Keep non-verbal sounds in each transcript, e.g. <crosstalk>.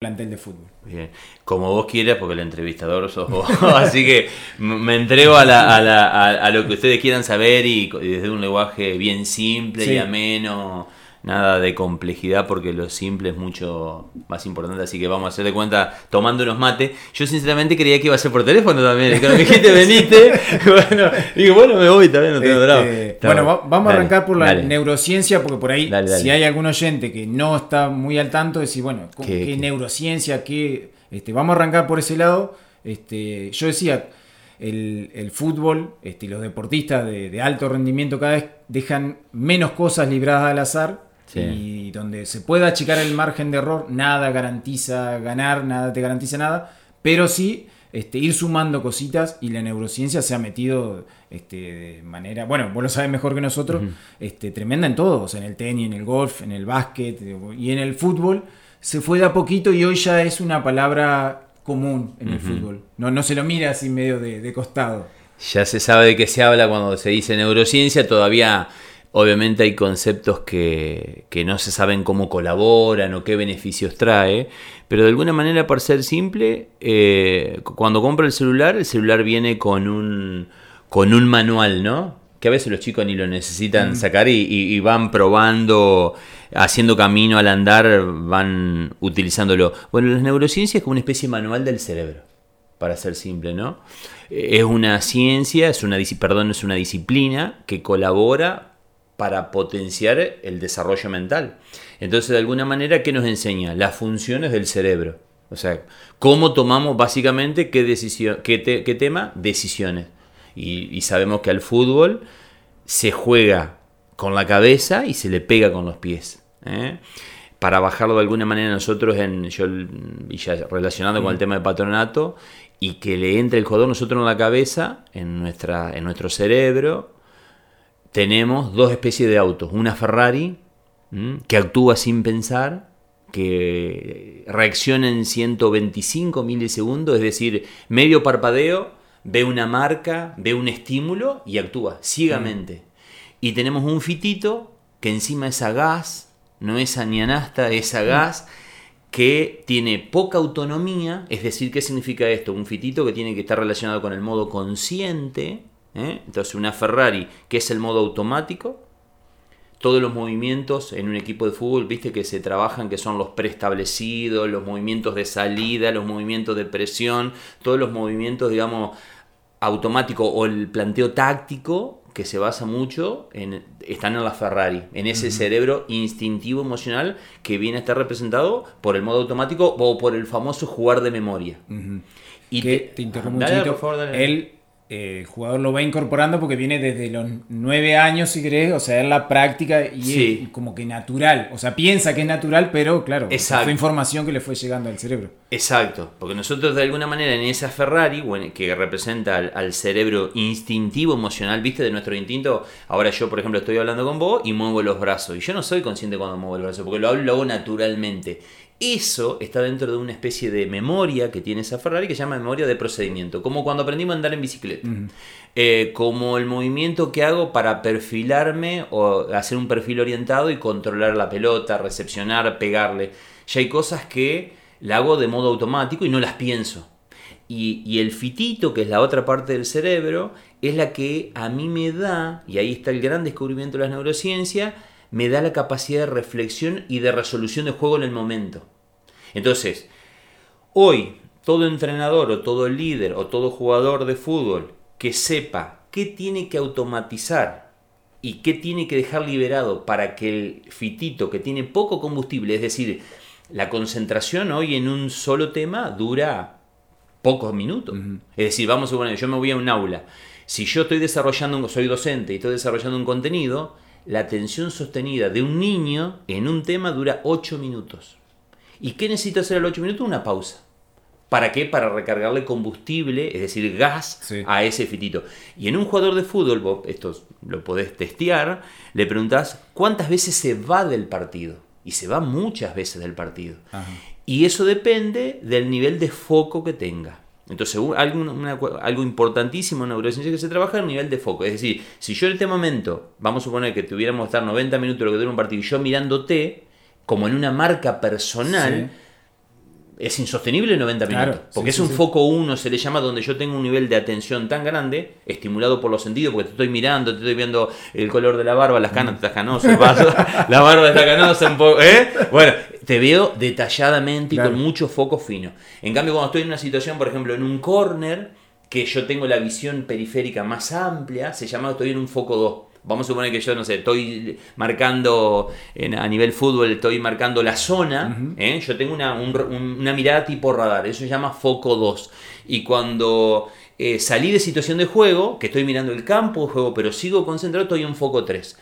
plantel de fútbol. Bien, como vos quieras, porque el entrevistador sos vos. <laughs> Así que me entrego a, la, a, la, a, lo que ustedes quieran saber y, desde un lenguaje bien simple y ameno nada de complejidad porque lo simple es mucho más importante, así que vamos a hacer de cuenta tomando unos mates. Yo sinceramente creía que iba a ser por teléfono también, cuando me dijiste veniste, <laughs> bueno, digo, bueno, me voy también, no tengo este, Bueno, vamos a arrancar por la neurociencia, porque por ahí, si hay algún oyente que no está muy al tanto, decir, bueno, ¿qué, neurociencia? Qué, este, vamos a arrancar por ese lado. Este, yo decía, el, fútbol este, los deportistas de, de alto rendimiento cada vez dejan menos cosas libradas al azar y donde se pueda achicar el margen de error, nada garantiza ganar, nada te garantiza nada, pero sí este, ir sumando cositas y la neurociencia se ha metido este, de manera, bueno, vos lo sabes mejor que nosotros, este, tremenda en todo, en el tenis, en el golf, en el básquet y en el fútbol. Se fue de a poquito y hoy ya es una palabra común en el fútbol. No, no se lo mira así medio de, de costado. Ya se sabe de qué se habla cuando se dice neurociencia, todavía Obviamente hay conceptos que, no se saben cómo colaboran o qué beneficios trae, pero de alguna manera, para ser simple, eh, cuando compro el celular, el celular viene con un, con un manual, ¿no? Que a veces los chicos ni lo necesitan mm. sacar y, van probando, haciendo camino al andar, van utilizándolo. Bueno, las neurociencias es como una especie de manual del cerebro, para ser simple, ¿no? Es una ciencia, es una, perdón, es una disciplina que colabora para potenciar el desarrollo mental. Entonces, de alguna manera, ¿qué nos enseña? Las funciones del cerebro. O sea, cómo tomamos básicamente qué, decisión, qué, tema, decisiones. Y, sabemos que al fútbol se juega con la cabeza y se le pega con los pies. ¿eh? Para bajarlo de alguna manera nosotros, en, yo, y ya relacionado con el mm. tema de patronato, y que le entre el jugador nosotros en la cabeza, en, nuestra, en nuestro cerebro, tenemos dos especies de autos. Una Ferrari que actúa sin pensar, que reacciona en 125 milisegundos, es decir, medio parpadeo, ve una marca, ve un estímulo y actúa ciegamente. Y tenemos un fitito que encima es a gas, no es a nianasta, es a gas que tiene poca autonomía, es decir, ¿qué significa esto? Un fitito que tiene que estar relacionado con el modo consciente, ¿eh? Entonces una Ferrari, que es el modo automático, todos los movimientos en un equipo de fútbol, viste que se trabajan, que son los preestablecidos, los movimientos de salida, los movimientos de presión, todos los movimientos, digamos, automáticos o el planteo táctico que se basa mucho en están en la Ferrari, en ese cerebro instintivo emocional que viene a estar representado por el modo automático o por el famoso jugar de memoria. Y te, te interrumpo un el jugador lo va incorporando porque viene desde los nueve años, si querés, o sea, es la práctica y es como que natural. O sea, piensa que es natural, pero claro, fue información que le fue llegando al cerebro. Exacto, porque nosotros de alguna manera en esa Ferrari, que representa al, cerebro instintivo, emocional, viste, de nuestro instinto, ahora yo, por ejemplo, estoy hablando con vos y muevo los brazos. Y yo no soy consciente cuando muevo los brazos, porque lo hablo, lo hago naturalmente. Eso está dentro de una especie de memoria que tiene esa Ferrari que se llama memoria de procedimiento, como cuando aprendimos a andar en bicicleta, eh, como el movimiento que hago para perfilarme o hacer un perfil orientado y controlar la pelota, recepcionar, pegarle. Ya hay cosas que la hago de modo automático y no las pienso. Y, y, el fitito, que es la otra parte del cerebro, es la que a mí me da, y ahí está el gran descubrimiento de la neurociencia, me da la capacidad de reflexión y de resolución de juego en el momento. Entonces, hoy todo entrenador o todo líder o todo jugador de fútbol que sepa qué tiene que automatizar y qué tiene que dejar liberado para que el fitito que tiene poco combustible, es decir, la concentración hoy en un solo tema dura pocos minutos. Es decir, vamos a suponer, yo me voy a un aula. Si yo estoy desarrollando, soy docente y estoy desarrollando un contenido, la atención sostenida de un niño en un tema dura 8 minutos. ¿Y qué necesito hacer a los 8 minutos? Una pausa. ¿Para qué? Para recargarle combustible, es decir, gas a ese fitito. Y en un jugador de fútbol, esto lo podés testear, le preguntás cuántas veces se va del partido. Y se va muchas veces del partido. Y eso depende del nivel de foco que tenga. Entonces, algo, importantísimo en neurociencia que se trabaja el nivel de foco. Es decir, si yo en este momento, vamos a suponer que tuviéramos que estar 90 minutos lo que dura un partido y yo mirándote, como en una marca personal, es insostenible 90 minutos. porque es un foco 1, se le llama, donde yo tengo un nivel de atención tan grande, estimulado por los sentidos, porque te estoy mirando, te estoy viendo el color de la barba, las canas, estás canoso, <laughs> la barba está canosa un poco, ¿eh? Bueno, te veo detalladamente y con mucho foco fino. En cambio, cuando estoy en una situación, por ejemplo, en un corner, que yo tengo la visión periférica más amplia, se llama estoy en un foco 2 Vamos a suponer que yo, no sé, estoy marcando a nivel fútbol, estoy marcando la zona. ¿eh? Yo tengo una, una, mirada tipo radar, eso se llama foco 2. Y cuando eh, salí de situación de juego, que estoy mirando el campo de juego, pero sigo concentrado, estoy en foco 3.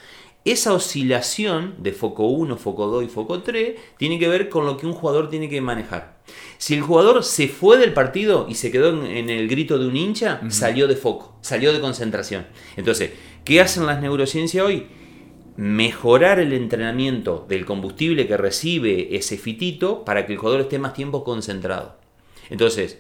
Esa oscilación de foco 1, foco 2 y foco 3 tiene que ver con lo que un jugador tiene que manejar. Si el jugador se fue del partido y se quedó en, el grito de un hincha, salió de foco, salió de concentración. Entonces, ¿qué hacen las neurociencias hoy? Mejorar el entrenamiento del combustible que recibe ese fitito para que el jugador esté más tiempo concentrado. Entonces,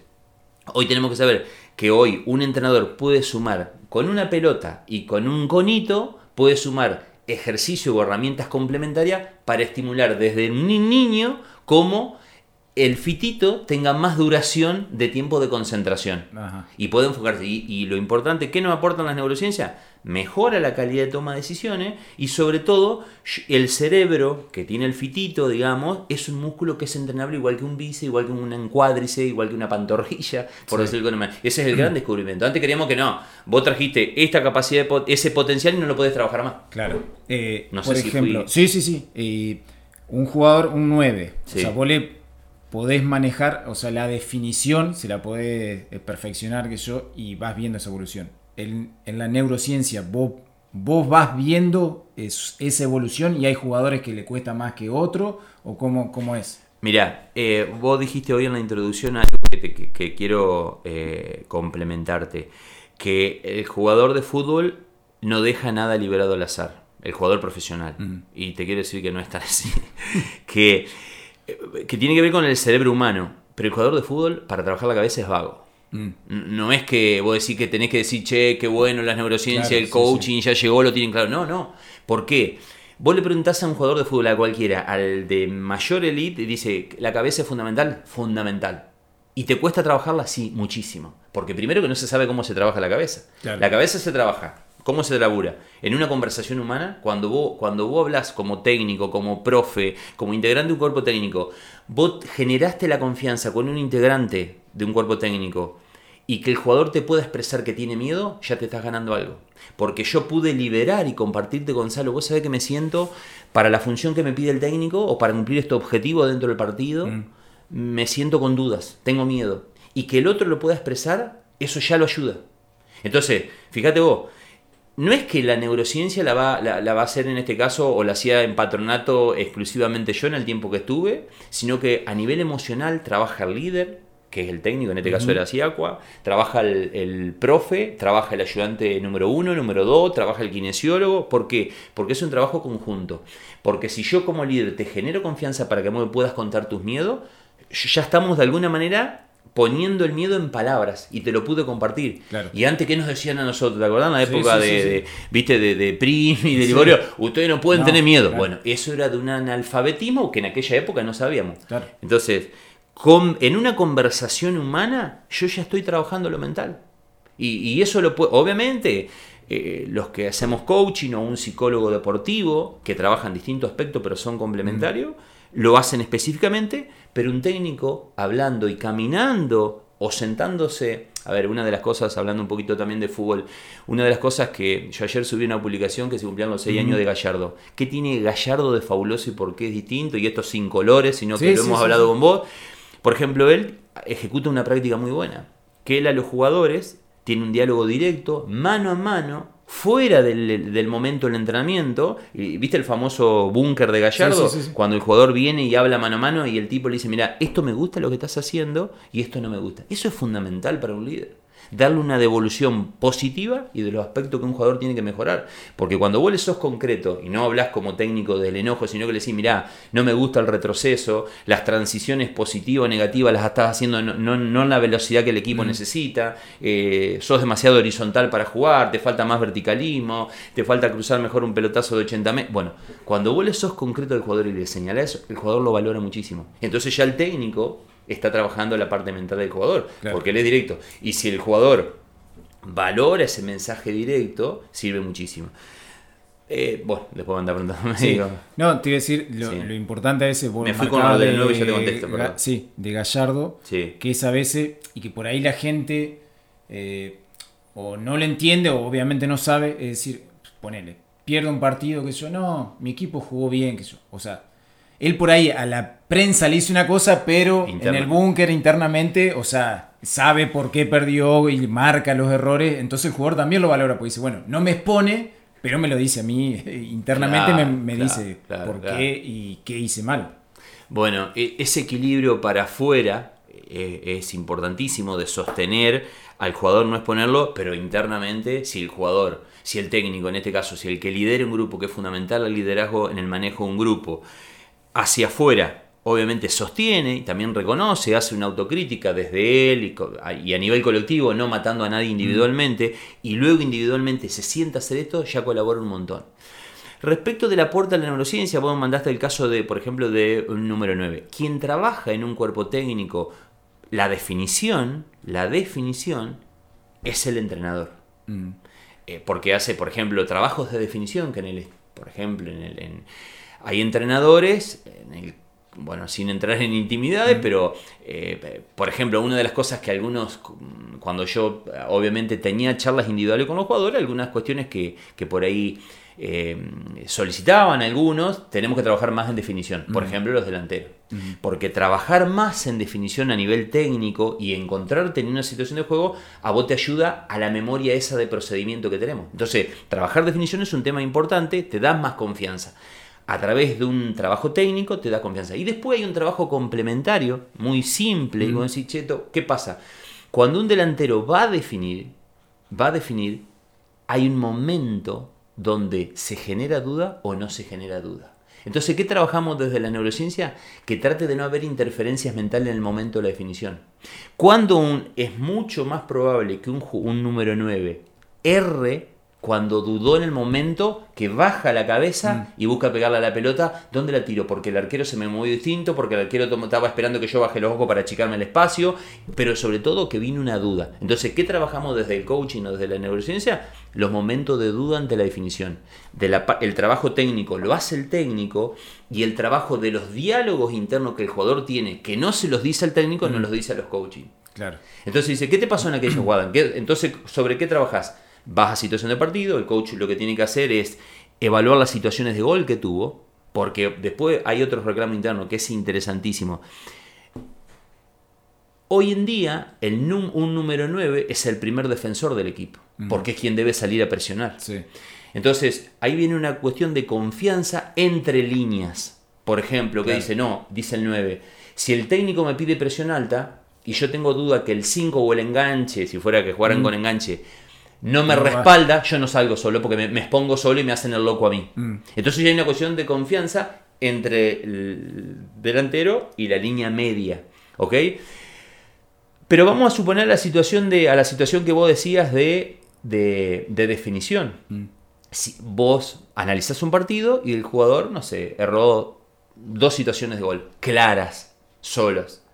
hoy tenemos que saber que hoy un entrenador puede sumar con una pelota y con un conito, puede sumar ejercicio o herramientas complementarias para estimular desde un niño como el fitito tenga más duración de tiempo de concentración y puede enfocarse. Y, lo importante, ¿qué nos aportan las neurociencias? Mejora la calidad de toma de decisiones y sobre todo el cerebro que tiene el fitito, digamos, es un músculo que es entrenable igual que un bíceps, igual que un encuádrice, igual que una pantorrilla, por decirlo de Ese es el gran descubrimiento. Antes queríamos que no, vos trajiste esta capacidad, ese potencial y no lo podés trabajar más. Claro. Eh, no por sé ejemplo, sí, sí, sí. un jugador, un 9. O sea, vos le podés manejar, o sea, la definición se la podés eh, perfeccionar que yo y vas viendo esa evolución. En, la neurociencia vos, vos vas viendo esa evolución y hay jugadores que le cuesta más que otro o cómo, cómo es. Mira, eh, vos dijiste hoy en la introducción algo que, quiero eh, complementarte, que el jugador de fútbol no deja nada liberado al azar, el jugador profesional. Y te quiero decir que no es tan así. <laughs> que que tiene que ver con el cerebro humano. Pero el jugador de fútbol, para trabajar la cabeza, es vago. Mm. No es que vos decís que tenés que decir, che, qué bueno las neurociencias, el coaching ya llegó, lo tienen claro. No, no. ¿Por qué? Vos le preguntás a un jugador de fútbol, a cualquiera, al de mayor elite, y dice, ¿la cabeza es fundamental? Fundamental. ¿Y te cuesta trabajarla? Sí, muchísimo. Porque primero que no se sabe cómo se trabaja la cabeza. La cabeza se trabaja ¿Cómo se labura? En una conversación humana, cuando vos, cuando vos hablas como técnico, como profe, como integrante de un cuerpo técnico, vos generaste la confianza con un integrante de un cuerpo técnico y que el jugador te pueda expresar que tiene miedo, ya te estás ganando algo. Porque yo pude liberar y compartirte, Gonzalo, vos sabés que me siento para la función que me pide el técnico o para cumplir este objetivo dentro del partido, mm. me siento con dudas, tengo miedo. Y que el otro lo pueda expresar, eso ya lo ayuda. Entonces, fíjate vos, no es que la neurociencia la va, la, va, a hacer en este caso o la hacía en patronato exclusivamente yo en el tiempo que estuve, sino que a nivel emocional trabaja el líder, que es el técnico, en este caso era Siacua, trabaja el, profe, trabaja el ayudante número uno, número dos, trabaja el kinesiólogo. ¿Por qué? Porque es un trabajo conjunto. Porque si yo como líder te genero confianza para que me puedas contar tus miedos, ya estamos de alguna manera poniendo el miedo en palabras y te lo pude compartir. Y antes, ¿qué nos decían a nosotros? ¿Te acordás? En la época de, ¿viste? De, de Prim y de Liborio, ustedes no pueden tener miedo. Bueno, eso era de un analfabetismo que en aquella época no sabíamos. Entonces, en una conversación humana, yo ya estoy trabajando lo mental. Y, eso lo puede, obviamente, eh, los que hacemos coaching o un psicólogo deportivo, que trabajan distintos aspectos pero son complementarios, lo hacen específicamente, pero un técnico hablando y caminando o sentándose, a ver, una de las cosas, hablando un poquito también de fútbol, una de las cosas que yo ayer subí una publicación que se cumplían los seis años de Gallardo. ¿Qué tiene Gallardo de fabuloso y por qué es distinto? Y esto sin colores, sino que lo hemos hablado con vos. Por ejemplo, él ejecuta una práctica muy buena, que él a los jugadores tiene un diálogo directo, mano a mano, fuera del, momento del entrenamiento, ¿viste el famoso búnker de Gallardo? Cuando el jugador viene y habla mano a mano y el tipo le dice, mira, esto me gusta lo que estás haciendo y esto no me gusta. Eso es fundamental para un líder darle una devolución positiva y de los aspectos que un jugador tiene que mejorar. Porque cuando vos le sos concreto y no hablas como técnico del enojo, sino que le decís, mirá, no me gusta el retroceso, las transiciones positivas o negativas las estás haciendo no, no, en la velocidad que el equipo necesita, eh, sos demasiado horizontal para jugar, te falta más verticalismo, te falta cruzar mejor un pelotazo de 80 metros. Bueno, cuando vos le sos concreto al jugador y le señalás eso, el jugador lo valora muchísimo. Entonces ya el técnico está trabajando la parte mental del jugador, porque él es directo. Y si el jugador valora ese mensaje directo, sirve muchísimo. Eh, bueno, después van a preguntando. Sí. No, te iba a decir, lo, importante a veces. Me fui con lo del nuevo y yo te contesto, perdón. Sí, de Gallardo, que es a veces, y que por ahí la gente eh, o no le entiende o obviamente no sabe, es decir, ponele, pierde un partido que yo, no, mi equipo jugó bien, que yo, o sea, él por ahí a la prensa le dice una cosa, pero en el búnker internamente, o sea, sabe por qué perdió y marca los errores, entonces el jugador también lo valora, porque dice, bueno, no me expone, pero me lo dice a mí, internamente me, dice por qué y qué hice mal. Bueno, e, ese equilibrio para afuera eh, es importantísimo de sostener al jugador, no exponerlo, pero internamente, si el jugador, si el técnico, en este caso, si el que lidera un grupo, que es fundamental el liderazgo en el manejo de un grupo, hacia afuera obviamente sostiene y también reconoce, hace una autocrítica desde él y, a nivel colectivo, no matando a nadie individualmente, y luego individualmente se sienta a hacer esto, ya colabora un montón. Respecto del aporte a la neurociencia, vos mandaste el caso de, por ejemplo, de un número 9. Quien trabaja en un cuerpo técnico, la definición, la definición es el entrenador. Mm. Eh, porque hace, por ejemplo, trabajos de definición que en el, por ejemplo, en el, en, hay entrenadores, bueno, sin entrar en intimidades, pero eh, por ejemplo, una de las cosas que algunos, cuando yo obviamente tenía charlas individuales con los jugadores, algunas cuestiones que, por ahí eh, solicitaban algunos, tenemos que trabajar más en definición, por ejemplo los delanteros. Porque trabajar más en definición a nivel técnico y encontrarte en una situación de juego, a vos te ayuda a la memoria esa de procedimiento que tenemos. Entonces, trabajar definición es un tema importante, te da más confianza a través de un trabajo técnico te da confianza. Y después hay un trabajo complementario, muy simple, y vos decís, Cheto, ¿qué pasa? Cuando un delantero va a definir, va a definir, hay un momento donde se genera duda o no se genera duda. Entonces, ¿qué trabajamos desde la neurociencia? Que trate de no haber interferencias mentales en el momento de la definición. Cuando un, es mucho más probable que un, un número 9 erre cuando dudó en el momento que baja la cabeza mm. y busca pegarle a la pelota, ¿dónde la tiro? Porque el arquero se me movió distinto, porque el arquero estaba esperando que yo baje los ojos para achicarme el espacio, pero sobre todo que vino una duda. Entonces, ¿qué trabajamos desde el coaching o desde la neurociencia? Los momentos de duda ante la definición. De el trabajo técnico lo hace el técnico y el trabajo de los diálogos internos que el jugador tiene, que no se los dice al técnico, no mm. los dice a los coaching. Claro. Entonces dice, ¿qué te pasó en aquella jugada? Entonces, ¿sobre qué trabajas? Vas a situación de partido, el coach lo que tiene que hacer es evaluar las situaciones de gol que tuvo, porque después hay otro reclamo interno que es interesantísimo. Hoy en día, el un número 9 es el primer defensor del equipo, porque es quien debe salir a presionar. Entonces, ahí viene una cuestión de confianza entre líneas. Por ejemplo, que dice, no, dice el 9, si el técnico me pide presión alta y yo tengo duda que el 5 o el enganche, si fuera que jugaran con enganche, no me respalda, yo no salgo solo porque me, expongo solo y me hacen el loco a mí. Mm. Entonces ya hay una cuestión de confianza entre el delantero y la línea media. ¿Ok? Pero vamos a suponer la situación de, a la situación que vos decías de, de, definición. Mm. Si vos analizás un partido y el jugador, no sé, erró dos situaciones de gol, claras, solas.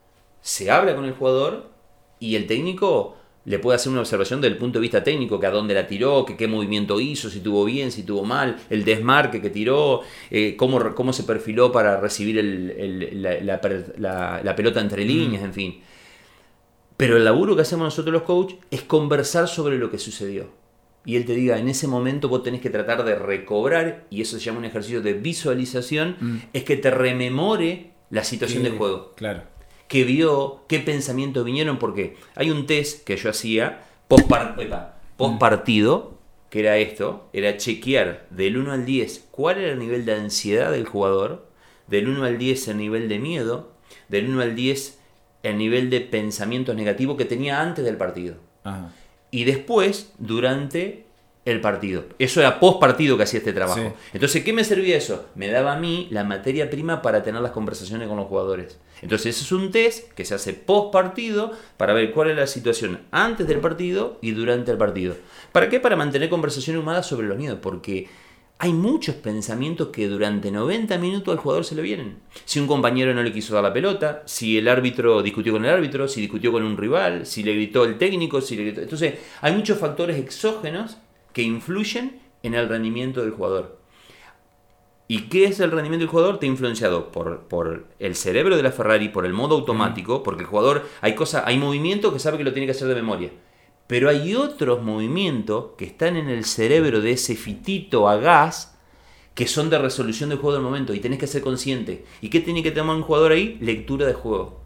Se habla con el jugador y el técnico le puede hacer una observación del punto de vista técnico, que a dónde la tiró, que qué movimiento hizo, si tuvo bien, si tuvo mal, el desmarque que tiró, eh, cómo, cómo, se perfiló para recibir la, pelota entre mm. líneas, en fin. Pero el laburo que hacemos nosotros los coaches es conversar sobre lo que sucedió. Y él te diga, en ese momento vos tenés que tratar de recobrar, y eso se llama un ejercicio de visualización, mm. es que te rememore la situación del juego. Claro qué vio, qué pensamientos vinieron, porque hay un test que yo hacía post, partido, que era esto, era chequear del 1 al 10 cuál era el nivel de ansiedad del jugador, del 1 al 10 el nivel de miedo, del 1 al 10 el nivel de pensamientos negativos que tenía antes del partido. Y después, durante el partido. Eso era post partido que hacía este trabajo. Entonces, ¿qué me servía eso? Me daba a mí la materia prima para tener las conversaciones con los jugadores. Entonces, ese es un test que se hace post partido para ver cuál es la situación antes del partido y durante el partido. ¿Para qué? Para mantener conversación humana sobre los miedos. Porque hay muchos pensamientos que durante 90 minutos al jugador se le vienen. Si un compañero no le quiso dar la pelota, si el árbitro discutió con el árbitro, si discutió con un rival, si le gritó el técnico, si le gritó... Entonces, hay muchos factores exógenos que influyen en el rendimiento del jugador. ¿Y qué es el rendimiento del jugador? Está influenciado por, por el cerebro de la Ferrari, por el modo automático, porque el jugador, hay cosas, hay movimientos que sabe que lo tiene que hacer de memoria. Pero hay otros movimientos que están en el cerebro de ese fitito a gas que son de resolución del juego del momento y tenés que ser consciente. ¿Y qué tiene que tomar un jugador ahí? Lectura de juego.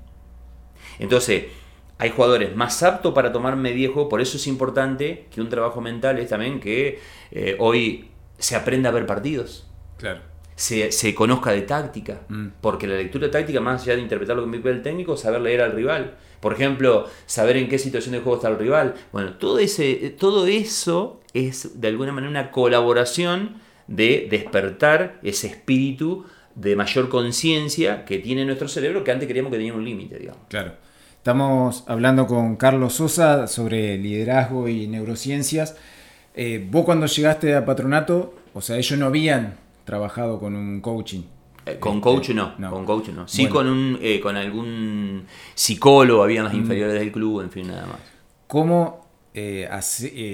Entonces, hay jugadores más aptos para tomar media juego, por eso es importante que un trabajo mental es también que eh, hoy se aprenda a ver partidos. Claro. Se, conozca de táctica, mm. porque la lectura táctica, más allá de interpretar lo que me pide el técnico, saber leer al rival. Por ejemplo, saber en qué situación de juego está el rival. Bueno, todo, ese, todo eso es de alguna manera una colaboración de despertar ese espíritu de mayor conciencia que tiene nuestro cerebro que antes creíamos que tenía un límite, digamos. Claro. Estamos hablando con Carlos Sosa sobre liderazgo y neurociencias. Eh, vos cuando llegaste a patronato, o sea, ellos no habían trabajado con un coaching. Eh, con coach no, con coach no. Sí con un eh, con algún psicólogo, habían las mm. inferiores del club, en fin, nada más. ¿Cómo eh,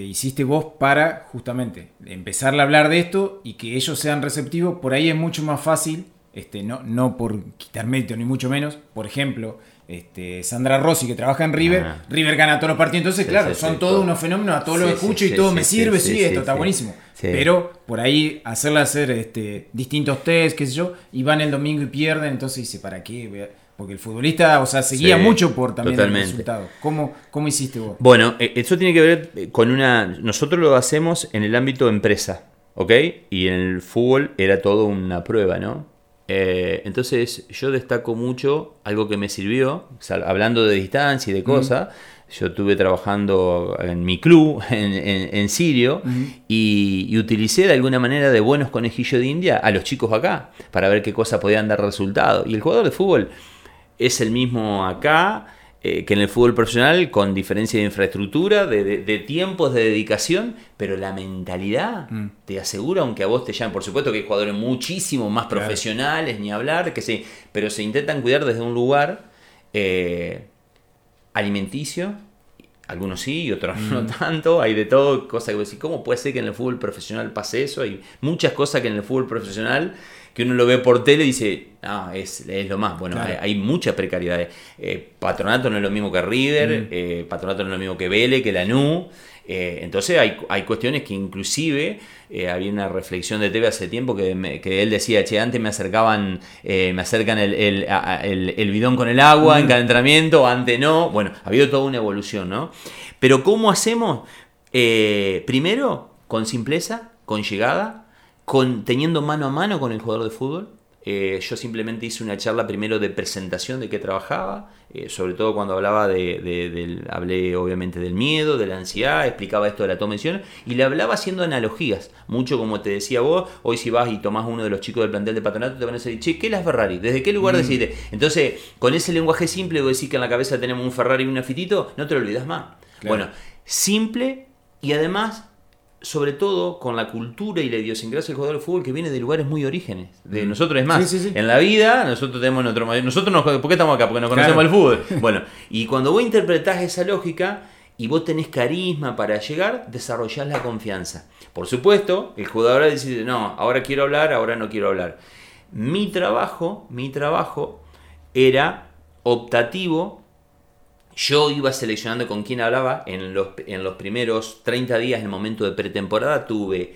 hiciste vos para justamente empezar a hablar de esto y que ellos sean receptivos? Por ahí es mucho más fácil, este, no, no por quitar mérito ni mucho menos. Por ejemplo, este, Sandra Rossi que trabaja en River, ah. River gana todos los partidos, entonces claro, son todos unos fenómenos, a todos los escucho y todo me sirve, sí, esto está buenísimo. Pero por ahí hacerle hacer este, distintos test, qué sé yo, y van el domingo y pierden, entonces dice, ¿para qué? Porque el futbolista, o sea, seguía mucho por también el resultado. ¿Cómo, ¿Cómo hiciste vos? Bueno, eh, eso tiene que ver eh, con una... Nosotros lo hacemos en el ámbito empresa, ¿ok? Y en el fútbol era todo una prueba, ¿no? Eh, entonces yo destaco mucho algo que me sirvió, hablando de distancia y de cosas. Yo estuve trabajando en mi club <laughs> en, Sirio y, utilicé de alguna manera de buenos conejillos de India a los chicos acá para ver qué cosas podían dar resultado. Y el jugador de fútbol es el mismo acá eh, que en el fútbol profesional, con diferencia de infraestructura, de, tiempos, de dedicación, pero la mentalidad mm. te asegura, aunque a vos te llamen, por supuesto que hay jugadores muchísimo más profesionales, ni hablar, que sí, pero se intentan cuidar desde un lugar eh, alimenticio, algunos sí y otros no mm. tanto, hay de todo, cosas que vos decís, ¿cómo puede ser que en el fútbol profesional pase eso? Hay muchas cosas que en el fútbol profesional que uno lo ve por tele y dice, ah, es, lo más. Bueno, hay, muchas precariedades. Eh, patronato no es lo mismo que River, mm. eh, Patronato no es lo mismo que Vélez, que Lanú. Eh, entonces hay, hay, cuestiones que inclusive había una reflexión de TV hace tiempo que, él decía, che, antes me acercaban, me acercan el, el, bidón con el agua en mm. cada entrenamiento, antes no. Bueno, ha habido toda una evolución, ¿no? Pero ¿cómo hacemos? primero, con simpleza, con llegada, con, teniendo mano a mano con el jugador de fútbol. Eh, yo simplemente hice una charla primero de presentación de qué trabajaba, eh, sobre todo cuando hablaba de, del, hablé obviamente del miedo, de la ansiedad, explicaba esto de la toma de decisiones y le hablaba haciendo analogías, mucho como te decía vos, hoy si vas y tomás uno de los chicos del plantel de patronato te van a decir, che, ¿qué es la Ferrari? ¿Desde qué lugar mm. decidiste? Entonces, con ese lenguaje simple, vos decís que en la cabeza tenemos un Ferrari y un afitito, no te lo olvidas más. Bueno, simple y además sobre todo con la cultura y la idiosincrasia del jugador de fútbol que viene de lugares muy orígenes. De mm. nosotros es más. En la vida, nosotros tenemos nuestro. Nosotros nos, ¿Por qué estamos acá? Porque no conocemos el fútbol. <laughs> Bueno, y cuando vos interpretás esa lógica y vos tenés carisma para llegar, desarrollás la confianza. Por supuesto, el jugador dice, no, ahora quiero hablar, ahora no quiero hablar. Mi trabajo, mi trabajo era optativo yo iba seleccionando con quién hablaba. En los, en los primeros 30 días, en el momento de pretemporada, tuve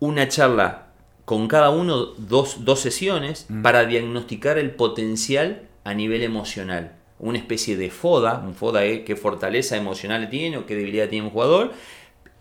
una charla con cada uno, dos, sesiones, mm. para diagnosticar el potencial a nivel emocional. Una especie de FODA, un FODA es qué fortaleza emocional tiene o qué debilidad tiene un jugador.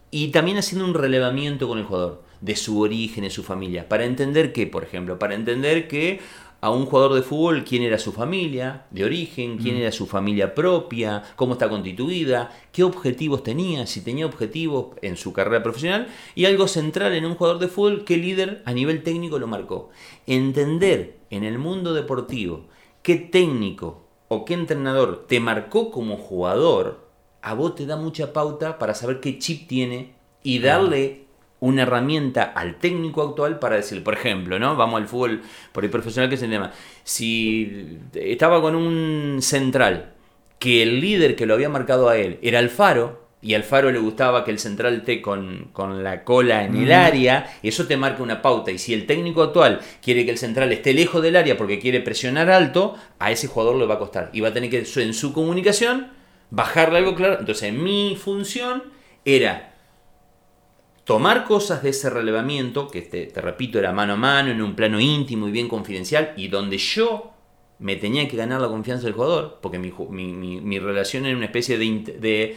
Y también haciendo un relevamiento con el jugador, de su origen, de su familia. Para entender que, por ejemplo, para entender que a un jugador de fútbol quién era su familia de origen, quién mm. era su familia propia, cómo está constituida, qué objetivos tenía, si tenía objetivos en su carrera profesional y algo central en un jugador de fútbol, qué líder a nivel técnico lo marcó. Entender en el mundo deportivo qué técnico o qué entrenador te marcó como jugador, a vos te da mucha pauta para saber qué chip tiene y darle una herramienta al técnico actual para decir, por ejemplo, ¿no? Vamos al fútbol por el profesional que se llama. Si estaba con un central que el líder que lo había marcado a él era Alfaro, y Alfaro le gustaba que el central esté con, la cola en el área, eso te marca una pauta. Y si el técnico actual quiere que el central esté lejos del área porque quiere presionar alto, a ese jugador le va a costar. Y va a tener que, en su comunicación, bajarle algo claro. Entonces, mi función era tomar cosas de ese relevamiento, que te, repito, era mano a mano, en un plano íntimo y bien confidencial, y donde yo me tenía que ganar la confianza del jugador, porque mi, relación era una especie de,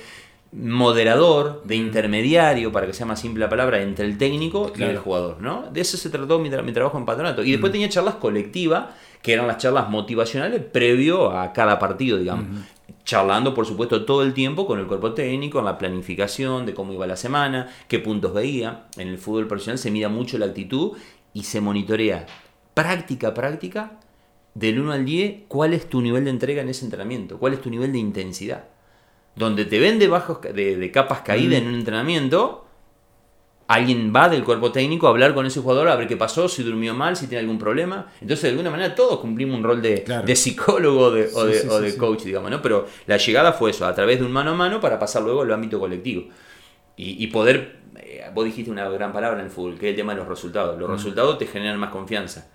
moderador, de intermediario, para que sea más simple la palabra, entre el técnico y el jugador, ¿no? De eso se trató mi, trabajo en patronato. Y después tenía charlas colectivas, que eran las charlas motivacionales previo a cada partido, digamos. Charlando, por supuesto, todo el tiempo con el cuerpo técnico, en la planificación de cómo iba la semana, qué puntos veía. En el fútbol profesional se mira mucho la actitud y se monitorea práctica práctica del 1 al 10, cuál es tu nivel de entrega en ese entrenamiento, cuál es tu nivel de intensidad. Donde te ven de, bajos, de, capas caídas en un entrenamiento, alguien va del cuerpo técnico a hablar con ese jugador a ver qué pasó, si durmió mal, si tiene algún problema. Entonces, de alguna manera, todos cumplimos un rol de, psicólogo o de, coach, digamos, ¿no? Pero la llegada fue eso, a través de un mano a mano para pasar luego al ámbito colectivo. Y, poder, eh, vos dijiste una gran palabra en el fútbol, que es el tema de los resultados. Los resultados te generan más confianza.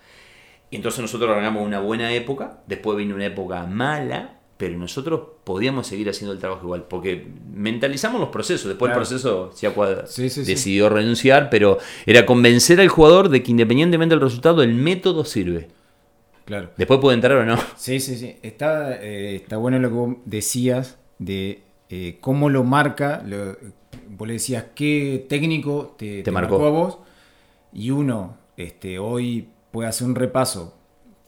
Y entonces nosotros ganamos una buena época, después vino una época mala, pero nosotros podíamos seguir haciendo el trabajo igual, porque mentalizamos los procesos, después el proceso se sí, decidió renunciar, pero era convencer al jugador de que independientemente del resultado, el método sirve. Claro. Después puede entrar o no. Sí, sí, sí. Está, eh, está bueno lo que vos decías de eh, cómo lo marca. Lo, vos le decías qué técnico te, marcó. a vos. Y uno, este, hoy puede hacer un repaso,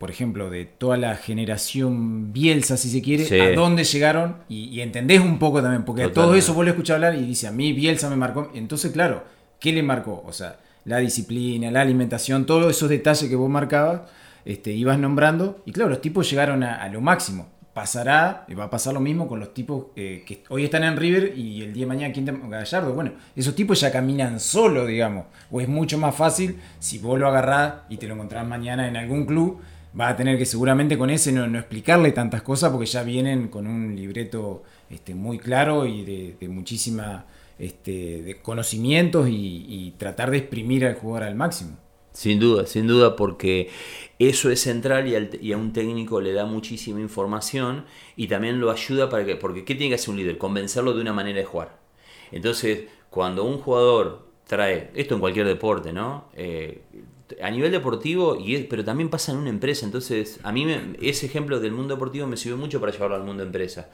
por ejemplo, de toda la generación Bielsa, si se quiere, a dónde llegaron y, entendés un poco también, porque todo eso vos lo escuchás hablar y dice, a mí Bielsa me marcó. Entonces, claro, ¿qué le marcó? O sea, la disciplina, la alimentación, todos esos detalles que vos marcabas, este, ibas nombrando, y claro, los tipos llegaron a lo máximo pasará, y va a pasar lo mismo con los tipos eh, que hoy están en River y el día de mañana en Gallardo. Bueno, esos tipos ya caminan solo, digamos. O es mucho más fácil si vos lo agarrás y te lo encontrás mañana en algún club. Va a tener que seguramente con ese no, explicarle tantas cosas porque ya vienen con un libreto este, muy claro y de, muchísima este, de conocimientos y tratar de exprimir al jugador al máximo. Sin duda, sin duda, porque eso es central y, a un técnico le da muchísima información y también lo ayuda para que, porque ¿qué tiene que hacer un líder? Convencerlo de una manera de jugar. Entonces, cuando un jugador trae, esto en cualquier deporte, ¿no? Eh, a nivel deportivo, y pero también pasa en una empresa, entonces a mí ese ejemplo del mundo deportivo me sirvió mucho para llevarlo al mundo empresa.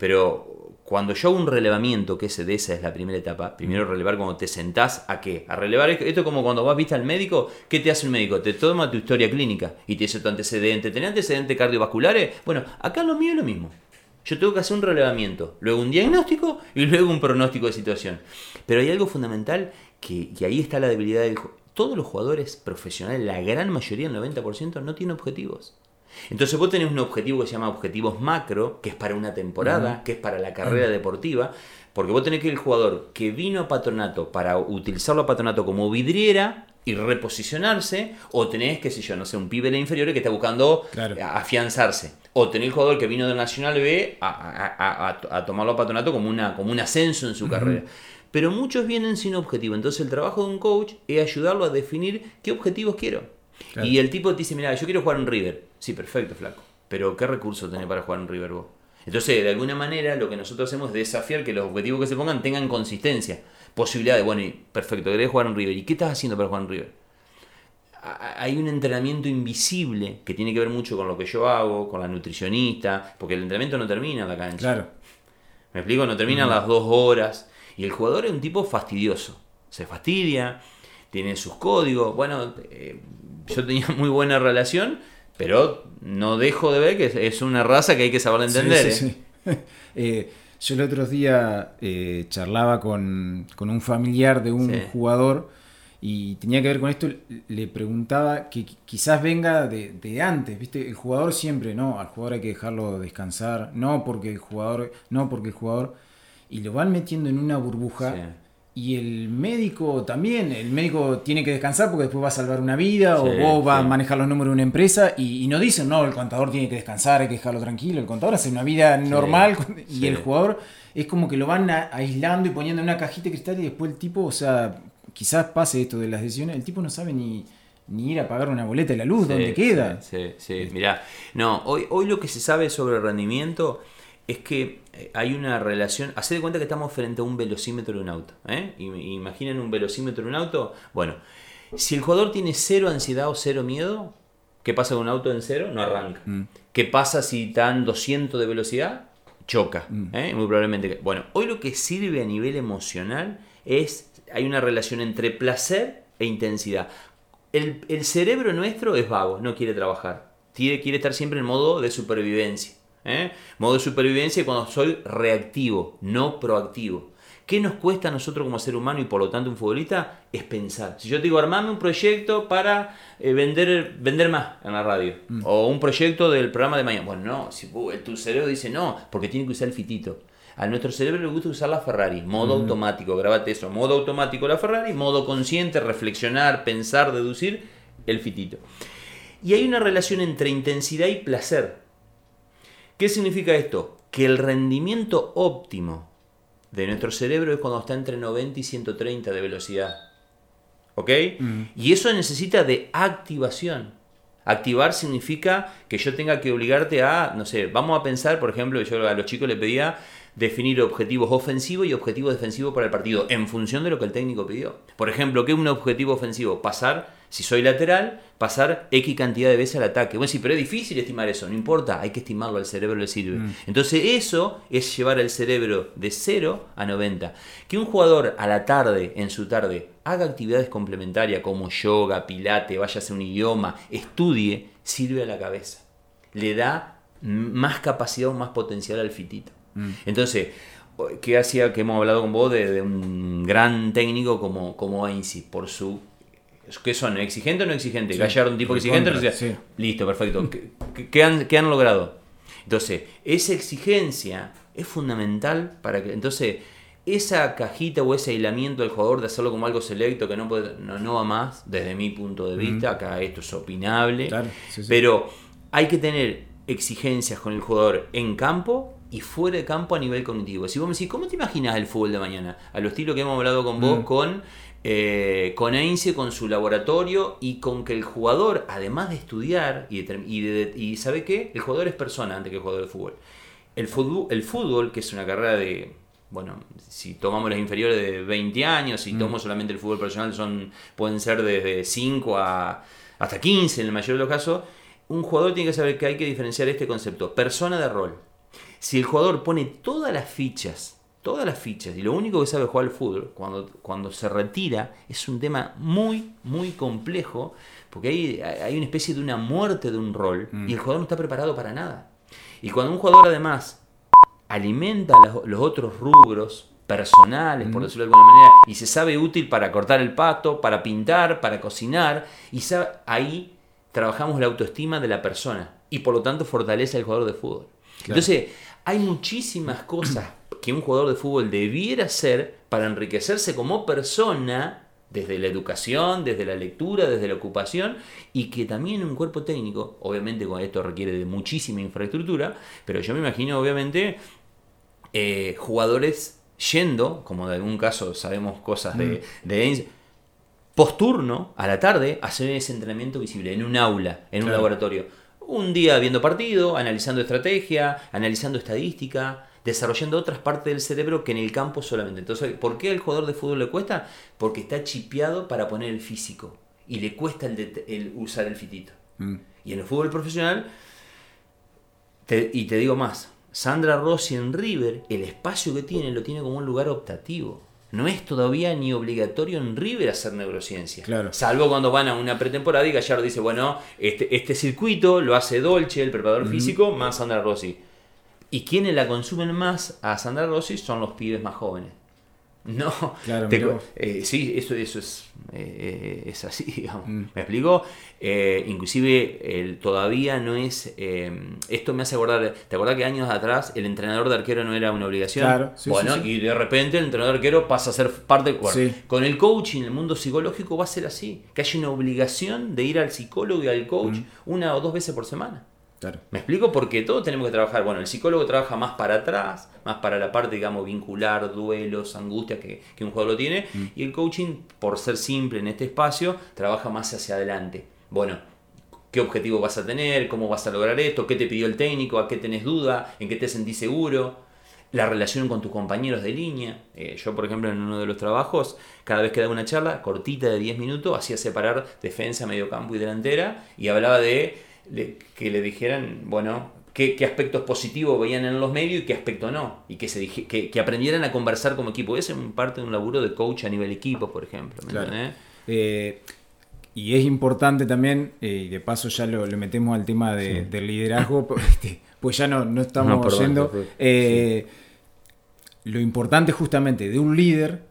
Pero cuando yo hago un relevamiento, que ese de esa es la primera etapa, primero relevar cuando te sentás a qué? A relevar esto es como cuando vas viste al médico, ¿qué te hace el médico? Te toma tu historia clínica y te dice tu antecedente. ¿Tenés antecedentes cardiovasculares? Bueno, acá lo mío es lo mismo. Yo tengo que hacer un relevamiento, luego un diagnóstico y luego un pronóstico de situación. Pero hay algo fundamental que, y ahí está la debilidad del Todos los jugadores profesionales, la gran mayoría, el 90%, no tienen objetivos. Entonces vos tenés un objetivo que se llama objetivos macro, que es para una temporada, que es para la carrera deportiva, porque vos tenés que el jugador que vino a patronato para utilizarlo a patronato como vidriera y reposicionarse, o tenés, qué sé yo, no sé, un pibe de inferiores que está buscando afianzarse, o tenés el jugador que vino del Nacional B a, tomarlo a patronato como, una, como un ascenso en su carrera. Pero muchos vienen sin objetivo, entonces el trabajo de un coach es ayudarlo a definir qué objetivos quiero. Y el tipo te dice, mira, yo quiero jugar en River. Sí, perfecto, flaco. Pero ¿qué recursos tenés para jugar en River vos? Entonces, de alguna manera, lo que nosotros hacemos es desafiar que los objetivos que se pongan tengan consistencia. Posibilidad de, bueno, perfecto, querés jugar en River. ¿Y qué estás haciendo para jugar en River? Hay un entrenamiento invisible que tiene que ver mucho con lo que yo hago, con la nutricionista, porque el entrenamiento no termina en la cancha. Claro. ¿Me explico? No termina las dos horas. Y el jugador es un tipo fastidioso. Se fastidia, tiene sus códigos. Bueno, eh, yo tenía <laughs> muy buena relación, pero no dejo de ver que es una raza que hay que saber entender. ¿eh? <laughs> Eh, yo el otro día eh, charlaba con, un familiar de un jugador y tenía que ver con esto, le preguntaba que quizás venga de, antes, ¿viste? El jugador siempre, no, al jugador hay que dejarlo descansar, no porque el jugador, no porque el jugador, y lo van metiendo en una burbuja. Y el médico también, el médico tiene que descansar porque después va a salvar una vida o vos va a manejar los números de una empresa y, no dicen, no, el contador tiene que descansar, hay que dejarlo tranquilo, el contador hace una vida normal y el jugador es como que lo van aislando y poniendo en una cajita de cristal y después el tipo, o sea, quizás pase esto de las decisiones, el tipo no sabe ni, ni ir a pagar una boleta de la luz, ¿dónde queda? Sí, sí, mirá, no, hoy, hoy lo que se sabe sobre el rendimiento es que eh, hay una relación. Haced de cuenta que estamos frente a un velocímetro de un auto. ¿eh? Imaginen un velocímetro de un auto. Bueno, si el jugador tiene cero ansiedad o cero miedo, ¿qué pasa con un auto en cero? No arranca. Mm. ¿Qué pasa si está en 200 de velocidad? Choca. Mm. ¿eh? Muy probablemente. Bueno, hoy lo que sirve a nivel emocional es. Hay una relación entre placer e intensidad. El, cerebro nuestro es vago, no quiere trabajar. quiere estar siempre en modo de supervivencia. ¿Eh? Modo de supervivencia cuando soy reactivo, no proactivo. ¿Qué nos cuesta a nosotros como ser humano y por lo tanto un futbolista? Es pensar. Si yo te digo, armame un proyecto para eh, vender, vender más en la radio. Mm. O un proyecto del programa de mañana. Bueno, no, si tu cerebro dice no, porque tiene que usar el fitito. A nuestro cerebro le gusta usar la Ferrari, modo mm. automático, grabate eso, modo automático la Ferrari, modo consciente, reflexionar, pensar, deducir, el fitito. Y hay una relación entre intensidad y placer. ¿Qué significa esto? Que el rendimiento óptimo de nuestro cerebro es cuando está entre 90 y 130 de velocidad. ¿Ok? Mm. Y eso necesita de activación. Activar significa que yo tenga que obligarte a, no sé, vamos a pensar, por ejemplo, yo a los chicos les pedía definir objetivos ofensivos y objetivos defensivos para el partido en función de lo que el técnico pidió. Por ejemplo, ¿qué es un objetivo ofensivo? Pasar, si soy lateral, pasar X cantidad de veces al ataque. Bueno, sí, pero es difícil estimar eso, no importa, hay que estimarlo, al cerebro le sirve. Mm. Entonces eso es llevar al cerebro de 0 a 90. Que un jugador a la tarde, en su tarde, haga actividades complementarias como yoga, pilate, vaya a hacer un idioma, estudie, sirve a la cabeza. Le da más capacidad o más potencial al fitito. Mm. Entonces, ¿qué hacía que hemos hablado con vos de, un gran técnico como, como Ainsi? Por su. ¿Qué son? ¿Exigente o no exigente? Sí. un tipo exigente? Listo, perfecto. ¿Qué, han, ¿Qué, han, logrado? Entonces, esa exigencia es fundamental para que. Entonces, esa cajita o ese aislamiento del jugador de hacerlo como algo selecto que no, puede, no, va más, desde mi punto de vista, acá esto es opinable, pero hay que tener exigencias con el jugador en campo y fuera de campo a nivel cognitivo. Si vos me decís, ¿cómo te imaginas el fútbol de mañana? A lo estilo que hemos hablado con vos, mm. con, eh, con Aince, con su laboratorio y con que el jugador, además de estudiar y, y, ¿sabe qué? El jugador es persona antes que el jugador de fútbol. El fútbol, el fútbol, que es una carrera de, bueno, si tomamos las inferiores de 20 años, si mm. tomamos solamente el fútbol profesional, son, pueden ser desde 5 a, hasta 15 en el mayor de los casos, un jugador tiene que saber que hay que diferenciar este concepto, persona de rol. Si el jugador pone todas las fichas, todas las fichas, y lo único que sabe jugar al fútbol, cuando, cuando se retira, es un tema muy, muy complejo, porque hay, hay una especie de una muerte de un rol, mm. y el jugador no está preparado para nada. Y cuando un jugador además alimenta los, otros rubros personales, por mm. decirlo de alguna manera, y se sabe útil para cortar el pato, para pintar, para cocinar, y ahí trabajamos la autoestima de la persona, y por lo tanto fortalece al jugador de fútbol. Entonces, hay muchísimas cosas que un jugador de fútbol debiera hacer para enriquecerse como persona, desde la educación, desde la lectura, desde la ocupación, y que también un cuerpo técnico, obviamente con esto requiere de muchísima infraestructura, pero yo me imagino obviamente eh, jugadores yendo, como de algún caso sabemos cosas de, mm. de posturno a la tarde, hacer ese entrenamiento visible en un aula, en un laboratorio un día viendo partido, analizando estrategia, analizando estadística, desarrollando otras partes del cerebro que en el campo solamente. Entonces, ¿por qué al jugador de fútbol le cuesta? Porque está chipeado para poner el físico y le cuesta el, usar el fitito. Mm. Y en el fútbol profesional, y te digo más, Sandra Rossi en River, el espacio que tiene lo tiene como un lugar optativo no es todavía ni obligatorio en River hacer neurociencia. Claro. Salvo cuando van a una pretemporada y Gallardo dice, bueno, este, este circuito lo hace Dolce, el preparador físico, más Sandra Rossi. Y quienes la consumen más a Sandra Rossi son los pibes más jóvenes. <laughs> No, claro, eh, sí, eso, eso es, eh, es así, <laughs> digamos. Mm. ¿Me explico? Eh, inclusive todavía no es... esto me hace acordar, ¿te acordás que años atrás el entrenador de arquero no era una obligación? Claro, sí, Bueno, y de repente el entrenador de arquero pasa a ser parte... Bueno, con el coaching, el mundo psicológico va a ser así, que haya una obligación de ir al psicólogo y al coach mm. una o dos veces por semana. ¿Me explico? Porque todos tenemos que trabajar. Bueno, el psicólogo trabaja más para atrás, más para la parte, digamos, vincular, duelos, angustias que, un jugador lo tiene. Mm. Y el coaching, por ser simple en este espacio, trabaja más hacia adelante. Bueno, ¿qué objetivo vas a tener? ¿Cómo vas a lograr esto? ¿Qué te pidió el técnico? ¿A qué tenés duda? ¿En qué te sentís seguro? La relación con tus compañeros de línea. Eh, yo, por ejemplo, en uno de los trabajos, cada vez que daba una charla cortita de 10 minutos, hacía separar defensa, mediocampo y delantera y hablaba de que le dijeran, bueno, qué, aspectos positivos veían en los medios y qué aspectos no. Y que, se que, aprendieran a conversar como equipo. Ese es parte de un laburo de coach a nivel equipo, por ejemplo. Eh, y es importante también, eh, y de paso ya lo, metemos al tema del liderazgo, <laughs> este, pues ya no, no estamos oyendo eh, Lo importante justamente de un líder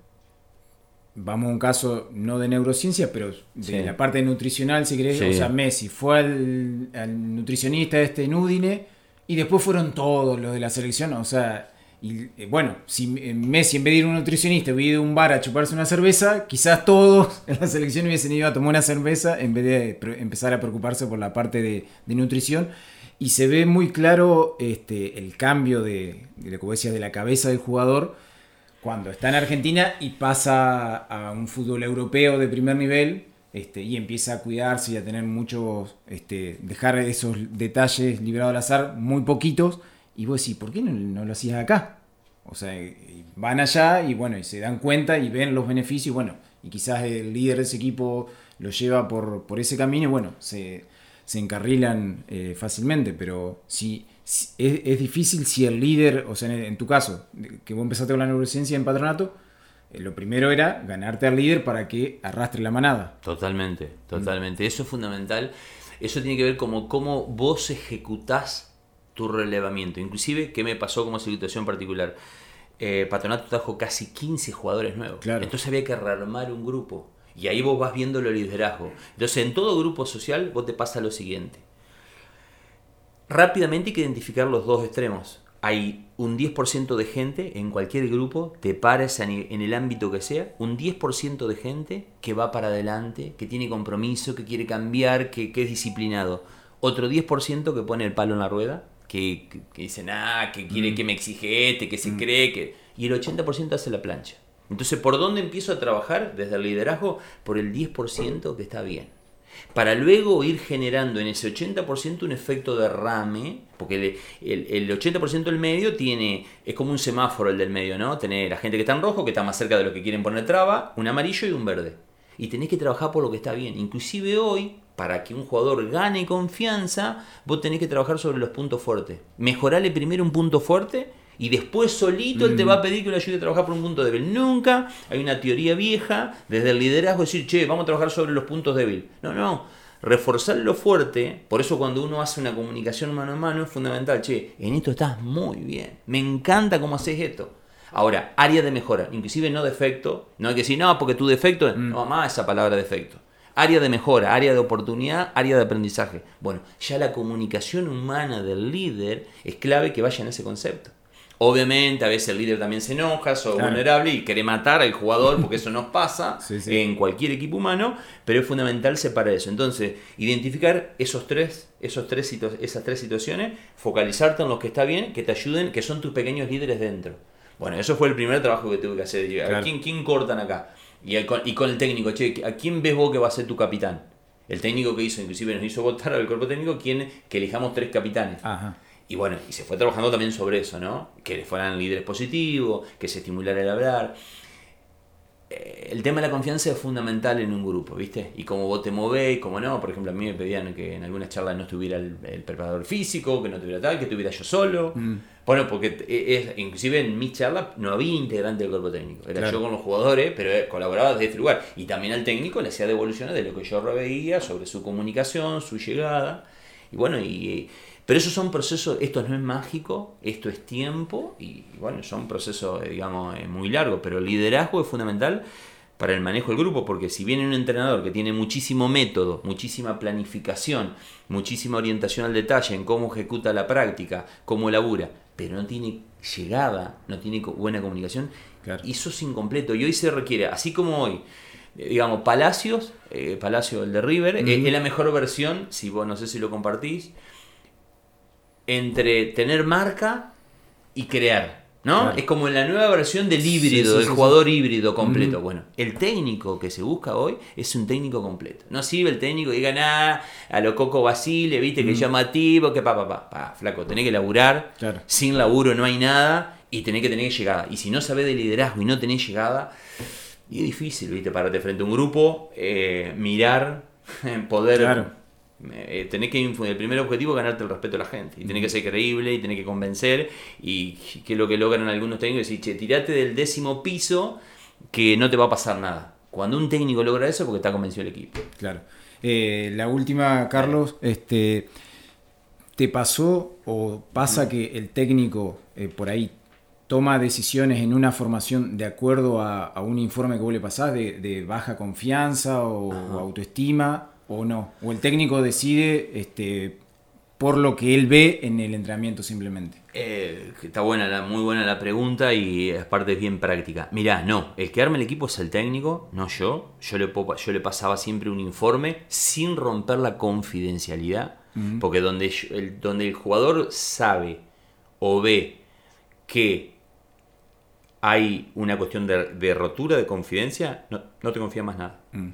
vamos a un caso no de neurociencia, pero de la parte nutricional, si querés. O sea, Messi fue al, nutricionista este en Udine y después fueron todos los de la selección. O sea, y eh, bueno, si eh, Messi en vez de ir a un nutricionista hubiera ido a un bar a chuparse una cerveza, quizás todos <laughs> en la selección hubiesen ido a tomar una cerveza en vez de empezar a preocuparse por la parte de, nutrición. Y se ve muy claro este, el cambio de, de, como decías, de la cabeza del jugador cuando está en Argentina y pasa a un fútbol europeo de primer nivel este, y empieza a cuidarse y a tener muchos, este, dejar esos detalles liberados al azar, muy poquitos, y vos decís, ¿por qué no, lo hacías acá? O sea, van allá y bueno, y se dan cuenta y ven los beneficios, bueno, y quizás el líder de ese equipo lo lleva por, por ese camino y bueno, se, se encarrilan eh, fácilmente, pero si es, difícil si el líder, o sea, en, tu caso, que vos empezaste con la neurociencia en patronato, eh, lo primero era ganarte al líder para que arrastre la manada. Totalmente, totalmente. Eso es fundamental. Eso tiene que ver como cómo vos ejecutás tu relevamiento. Inclusive, ¿qué me pasó como situación particular? Eh, patronato trajo casi 15 jugadores nuevos. Entonces había que rearmar un grupo. Y ahí vos vas viendo lo liderazgo. Entonces, en todo grupo social, vos te pasa lo siguiente rápidamente hay que identificar los dos extremos. Hay un 10% de gente en cualquier grupo, te pares en el ámbito que sea, un 10% de gente que va para adelante, que tiene compromiso, que quiere cambiar, que, es disciplinado. Otro 10% que pone el palo en la rueda, que, dice, ah, que quiere mm. que me exige este, que se mm. cree que... Y el 80% hace la plancha. Entonces, ¿por dónde empiezo a trabajar desde el liderazgo? Por el 10% que está bien para luego ir generando en ese 80% un efecto derrame, porque el, 80% del medio tiene, es como un semáforo el del medio, ¿no? Tener la gente que está en rojo, que está más cerca de lo que quieren poner traba, un amarillo y un verde. Y tenés que trabajar por lo que está bien. Inclusive hoy, para que un jugador gane confianza, vos tenés que trabajar sobre los puntos fuertes. Mejorale primero un punto fuerte y después solito él te va a mm. pedir que lo ayude a trabajar por un punto débil. Nunca hay una teoría vieja desde el liderazgo decir, che, vamos a trabajar sobre los puntos débiles. No, no. Reforzar lo fuerte, por eso cuando uno hace una comunicación mano a mano es fundamental, che, en esto estás muy bien, me encanta cómo haces esto. Ahora, área de mejora, inclusive no defecto, no hay que decir, no, porque tu defecto, mm. no más esa palabra defecto. Área de mejora, área de oportunidad, área de aprendizaje. Bueno, ya la comunicación humana del líder es clave que vaya en ese concepto. Obviamente, a veces el líder también se enoja, es vulnerable y quiere matar al jugador, porque eso nos pasa <laughs> en cualquier equipo humano, pero es fundamental separar eso. Entonces, identificar esos tres, esos tres esas tres situaciones, focalizarte en los que está bien, que te ayuden, que son tus pequeños líderes dentro. Bueno, eso fue el primer trabajo que tuve que hacer. ¿A quién, quién cortan acá? Y, y con el técnico, che, ¿a quién ves vos que va a ser tu capitán? El técnico que hizo, inclusive nos hizo votar al cuerpo técnico, quien, que elijamos tres capitanes. Ajá. Y bueno, y se fue trabajando también sobre eso, ¿no? Que fueran líderes positivos, que se estimulara el hablar. Eh, el tema de la confianza es fundamental en un grupo, ¿viste? Y cómo vos te movés, cómo no. Por ejemplo, a mí me pedían que en algunas charlas no estuviera el, preparador físico, que no tuviera tal, que estuviera yo solo. Mm. Bueno, porque es, inclusive en mis charlas no había integrante del cuerpo técnico. Era yo con los jugadores, pero eh, colaboraba desde este lugar. Y también al técnico le hacía devoluciones de lo que yo reveía sobre su comunicación, su llegada. Y bueno, y Pero esos son procesos, esto no es mágico, esto es tiempo y bueno, son procesos, digamos, eh, muy largos, pero el liderazgo es fundamental para el manejo del grupo, porque si viene un entrenador que tiene muchísimo método, muchísima planificación, muchísima orientación al detalle en cómo ejecuta la práctica, cómo labura, pero no tiene llegada, no tiene buena comunicación, eso es incompleto. Y hoy se requiere, así como hoy, eh, digamos, Palacios, eh, Palacio el de River, es la mejor versión, si vos no sé si lo compartís, entre tener marca y crear. ¿No? Es como la nueva versión del híbrido, del jugador híbrido completo. Bueno, el técnico que se busca hoy es un técnico completo. No sirve el técnico que diga nada, a lo Coco Basile, viste que llamativo, que pa, pa, pa, pa, flaco, tenés que laburar. Sin laburo no hay nada y tenés que tener llegada. Y si no sabés de liderazgo y no tenés llegada, y es difícil, viste, pararte frente a un grupo, eh, mirar, <laughs> poder eh, tenés que, el primer objetivo es ganarte el respeto de la gente. Y tenés que ser creíble y tenés que convencer. Y que es lo que logran algunos técnicos, decir, che, tirate del décimo piso que no te va a pasar nada. Cuando un técnico logra eso, porque está convencido el equipo. Claro. Eh, la última, Carlos, este, ¿te pasó o pasa que el técnico eh, por ahí toma decisiones en una formación de acuerdo a, un informe que vos le pasás de, baja confianza o autoestima? O no. O el técnico decide este, por lo que él ve en el entrenamiento simplemente. Eh, está buena, muy buena la pregunta y aparte es bien práctica. Mirá, no, el que arma el equipo es el técnico, no yo. Yo le, yo le pasaba siempre un informe sin romper la confidencialidad, porque donde el, donde el jugador sabe o ve que hay una cuestión de, rotura de confidencia, no, no te confía más nada. Mm.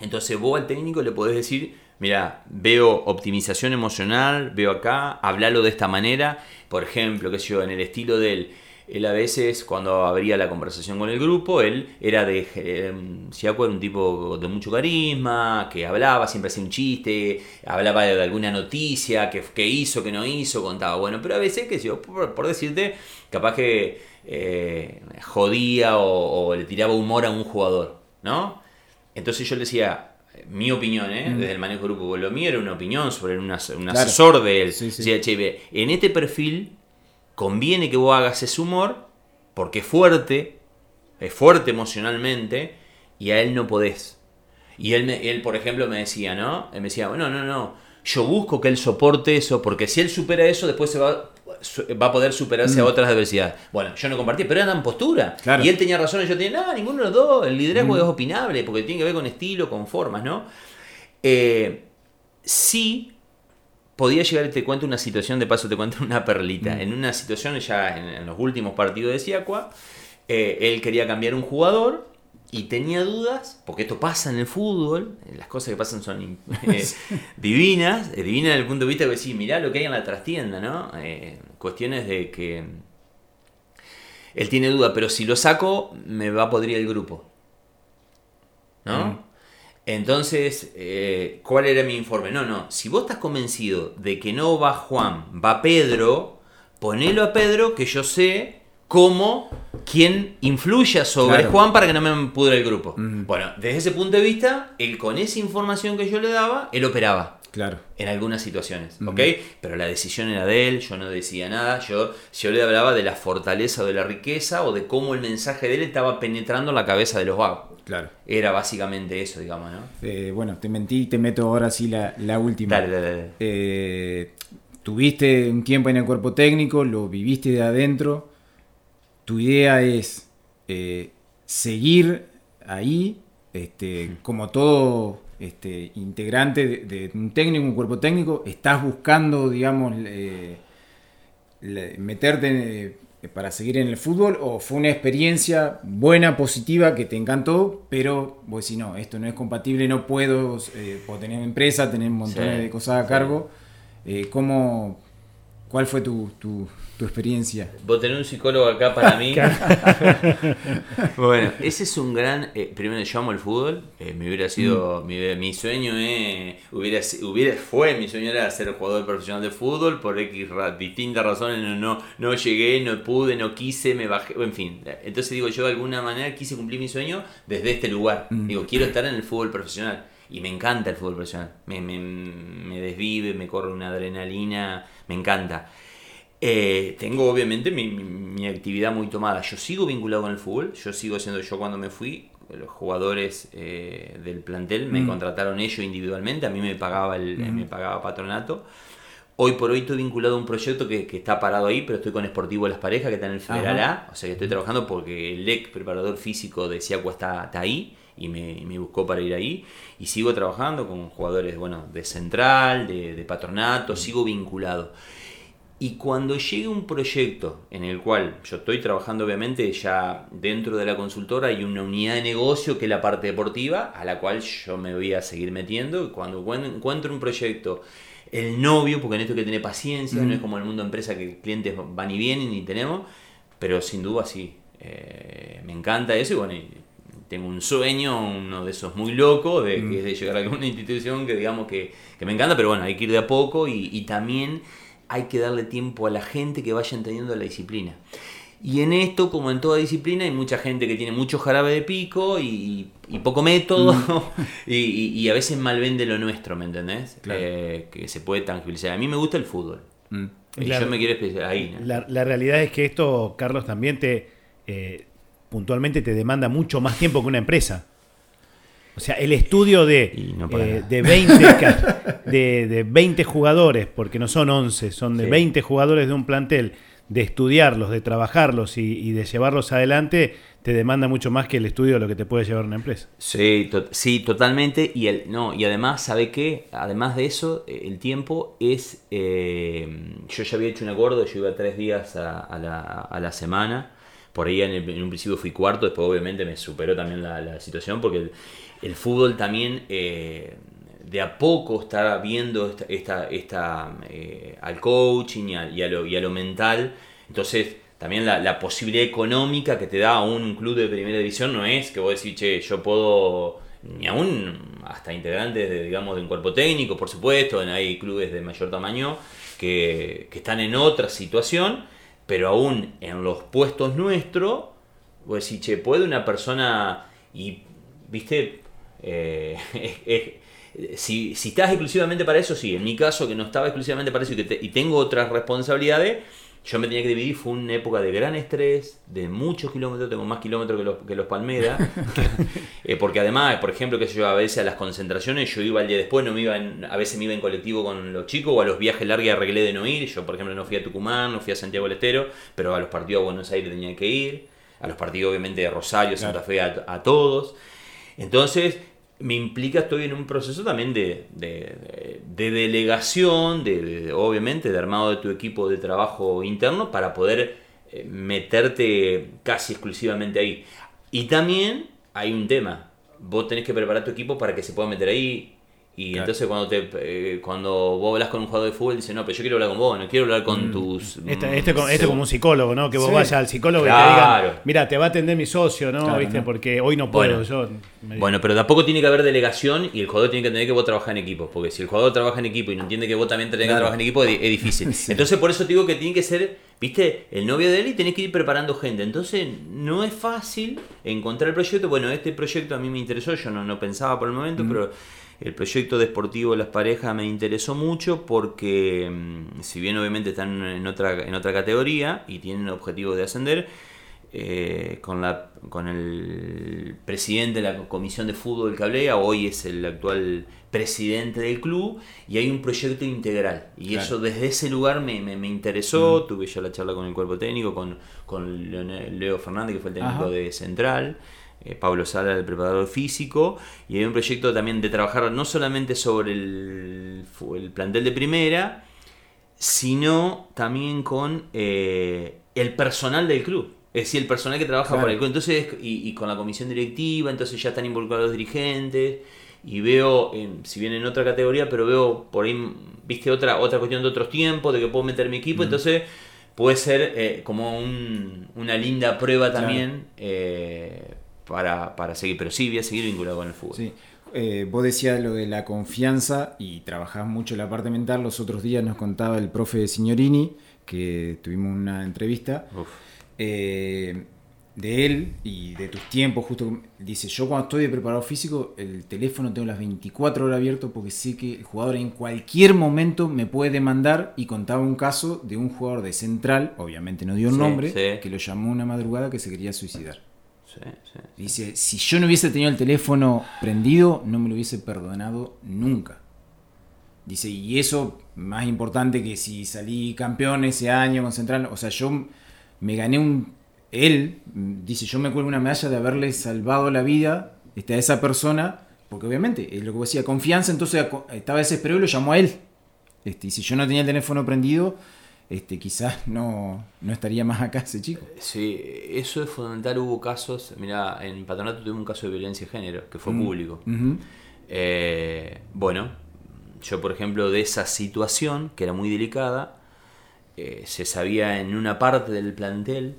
Entonces vos al técnico le podés decir, mira, veo optimización emocional, veo acá, hablalo de esta manera, por ejemplo, que yo, en el estilo del... Él a veces, cuando abría la conversación con el grupo, él era de. Eh, Siaco un tipo de mucho carisma, que hablaba, siempre hacía un chiste, hablaba de alguna noticia, que, hizo, que no hizo, contaba. Bueno, pero a veces, que yo, por, decirte, capaz que eh, jodía o, o, le tiraba humor a un jugador, ¿no? Entonces yo le decía, mi opinión, ¿eh? desde el manejo grupo, lo mío era una opinión sobre un, asesor de él. en este perfil conviene que vos hagas ese humor porque es fuerte, es fuerte emocionalmente y a él no podés. Y él, él por ejemplo, me decía, ¿no? Él me decía, no, no, no, yo busco que él soporte eso porque si él supera eso, después se va va a poder superarse a mm. otras adversidades. Bueno, yo no compartí, pero eran postura. Y él tenía razón y yo tenía, no, ninguno de los dos. El liderazgo mm. es opinable porque tiene que ver con estilo, con formas, ¿no? Eh, sí podía llegar, te cuento una situación, de paso te cuento una perlita. Mm. En una situación ya en, los últimos partidos de Siacua, eh, él quería cambiar un jugador y tenía dudas, porque esto pasa en el fútbol, las cosas que pasan son <laughs> eh, divinas, eh, divinas desde el punto de vista de decir, mirá lo que hay en la trastienda, ¿no? Eh, cuestiones de que él tiene duda, pero si lo saco, me va a podrir el grupo. ¿No? Entonces, ¿cuál era mi informe? No, no, si vos estás convencido de que no va Juan, va Pedro, ponelo a Pedro, que yo sé cómo quien influya sobre Juan para que no me pudre el grupo. Bueno, desde ese punto de vista, él con esa información que yo le daba, él operaba. Claro. En algunas situaciones, ¿ok? Pero la decisión era de él, yo no decía nada, yo, yo le hablaba de la fortaleza o de la riqueza o de cómo el mensaje de él estaba penetrando la cabeza de los vagos. Claro. Era básicamente eso, digamos, ¿no? Eh, bueno, te mentí y te meto ahora sí la, la última. Dale, dale, dale. Eh, tuviste un tiempo en el cuerpo técnico, lo viviste de adentro tu idea es eh, seguir ahí, este, como todo este, integrante de, un técnico, un cuerpo técnico, estás buscando, digamos, meterte eh, para seguir en el fútbol o fue una experiencia buena, positiva, que te encantó, pero vos decís, no, esto no es compatible, no puedo, eh, tener empresa, tener un montón de cosas a cargo. ¿cómo, ¿Cuál fue tu, tu experiencia. Vos tenés un psicólogo acá para mí. <laughs> <laughs> bueno, ese es un gran. Eh, primero, yo amo el fútbol. Eh, me hubiera sido. Mm. Mi, mi, sueño eh, hubiera, hubiera, fue mi sueño era ser jugador profesional de fútbol. Por X distintas razones no, no, no llegué, no pude, no quise, me bajé. En fin. Entonces digo, yo de alguna manera quise cumplir mi sueño desde este lugar. Mm. Digo, quiero estar en el fútbol profesional. y me encanta el fútbol profesional. Me, me, desvive, me corre una adrenalina, me encanta. Eh, tengo obviamente mi, actividad muy tomada. Yo sigo vinculado con el fútbol, yo sigo siendo yo cuando me fui, los jugadores eh, del plantel me mm. contrataron ellos individualmente, a mí me pagaba, el, mm. me pagaba patronato. Hoy por hoy estoy vinculado a un proyecto que, está parado ahí, pero estoy con Esportivo Las Parejas, que está en el Federal A. O sea que estoy trabajando porque el LEC, preparador físico de Siacua, está, está ahí y me, buscó para ir ahí. Y sigo trabajando con jugadores bueno, de central, de, patronato, sigo vinculado. Y cuando llegue un proyecto en el cual yo estoy trabajando, obviamente, ya dentro de la consultora hay una unidad de negocio que es la parte deportiva, a la cual yo me voy a seguir metiendo. Cuando encuentro un proyecto el novio, porque en esto hay que tener paciencia, no es como el mundo empresa que clientes van y vienen y tenemos, pero sin duda sí, eh, me encanta eso y bueno, tengo un sueño, uno de esos muy locos, de, de llegar a alguna institución que digamos que, me encanta, pero bueno, hay que ir de a poco y, y también hay que darle tiempo a la gente que vaya entendiendo la disciplina. Y en esto, como en toda disciplina, hay mucha gente que tiene mucho jarabe de pico y, poco método mm. <laughs> y, a veces mal vende lo nuestro, ¿me entendés? Eh, que se puede tangibilizar. A mí me gusta el fútbol. Mm. Y yo me quiero especializar ahí. La, realidad es que esto, Carlos, también te eh, puntualmente te demanda mucho más tiempo que una empresa. O sea, el estudio de, eh, de, 20, <laughs> de, de 20 jugadores, porque no son 11, son de 20 jugadores de un plantel de estudiarlos, de trabajarlos y, de llevarlos adelante, te demanda mucho más que el estudio de lo que te puede llevar una empresa. Sí, sí totalmente. Y, el, no, y además, ¿sabe qué? Además de eso, eh, el tiempo es... Eh, yo ya había hecho un acuerdo, yo iba tres días a, la, semana. Por ahí en, un principio fui cuarto, después obviamente me superó también la, situación porque el, fútbol también... Eh, de a poco está viendo esta, esta, eh, al coaching y a, lo, y lo, mental. Entonces, también la, posibilidad económica que te da un club de primera división no es que vos decís, che, yo puedo, ni aún hasta integrantes de, digamos, de un cuerpo técnico, por supuesto, hay clubes de mayor tamaño que, están en otra situación, pero aún en los puestos nuestros, vos decís, che, puede una persona, y, viste, eh, <laughs> si, estás exclusivamente para eso, sí. En mi caso, que no estaba exclusivamente para eso y, tengo otras responsabilidades, yo me tenía que dividir. Fue una época de gran estrés, de muchos kilómetros, tengo más kilómetros que los, que los Palmeras. <laughs> Eh, porque además, por ejemplo, que yo a veces a las concentraciones, yo iba el día después, no me iba a veces me iba en colectivo con los chicos, o a los viajes largos arreglé de no ir. Yo, por ejemplo, no fui a Tucumán, no fui a Santiago del Estero, pero a los partidos a Buenos Aires tenía que ir. A los partidos, obviamente, de Rosario, Santa Fe, a todos. Entonces, me implica, estoy en un proceso también de, de, delegación, de, obviamente de armado de tu equipo de trabajo interno para poder eh, meterte casi exclusivamente ahí. Y también hay un tema, vos tenés que preparar tu equipo para que se pueda meter ahí y entonces cuando te eh, cuando vos hablas con un jugador de fútbol, dice, no, pero yo quiero hablar con vos, no quiero hablar con mm. tus... Este, este, este como un psicólogo, ¿no? Que vos vayas al psicólogo y te diga, mira, te va a atender mi socio, ¿no? ¿Viste? Porque hoy no puedo. Bueno, yo bueno, pero tampoco tiene que haber delegación y el jugador tiene que entender que vos trabajás en equipo. Porque si el jugador trabaja en equipo y no entiende que vos también tenés que trabajar en equipo, es, difícil. <laughs> Entonces por eso te digo que tiene que ser, viste, el novio de él y tenés que ir preparando gente. Entonces no es fácil encontrar el proyecto. Bueno, este proyecto a mí me interesó, yo no, no pensaba por el momento, pero el proyecto deportivo de las parejas me interesó mucho porque, mm, si bien obviamente están en otra, en otra categoría y tienen el objetivo de ascender, eh, con, la, con el presidente de la comisión de fútbol del Cablea, hoy es el actual presidente del club, y hay un proyecto integral. Y eso desde ese lugar me, me, interesó, tuve ya la charla con el cuerpo técnico, con, con Leo Fernández, que fue el técnico de Central. Eh, Pablo Sala, el preparador físico, y hay un proyecto también de trabajar no solamente sobre el, el plantel de primera, sino también con eh, el personal del club. Es decir, el personal que trabaja para el club. Entonces, y, con la comisión directiva, entonces ya están involucrados los dirigentes. Y veo, si bien en otra categoría, pero veo por ahí, viste, otra, otra cuestión de otros tiempos, de que puedo meter mi equipo. Entonces, puede ser eh, como una linda prueba también para, para seguir, pero sí voy a seguir vinculado con el fútbol. Sí. Eh, vos decías lo de la confianza y trabajás mucho la parte mental. Los otros días nos contaba el profe Signorini, que tuvimos una entrevista. Eh, de él y de tus tiempos, justo dice, yo cuando estoy de preparado físico, el teléfono tengo las 24 horas abierto porque sé que el jugador en cualquier momento me puede demandar y contaba un caso de un jugador de central, obviamente no dio un nombre, que lo llamó una madrugada que se quería suicidar. Dice, si yo no hubiese tenido el teléfono prendido, no me lo hubiese perdonado nunca. Dice, y eso más importante que si salí campeón ese año con o sea, yo me gané un él dice, yo me cuelgo una medalla de haberle salvado la vida este, a esa persona, porque obviamente, es lo que decía, confianza, entonces estaba desesperado y lo llamó a él. Este, y si yo no tenía el teléfono prendido, este, quizás no, no estaría más acá ese chico. Sí, eso es fundamental. Hubo casos, mira, en Patronato tuvimos un caso de violencia de género, que fue mm, público. Eh, bueno, yo por ejemplo de esa situación, que era muy delicada, eh, se sabía en una parte del plantel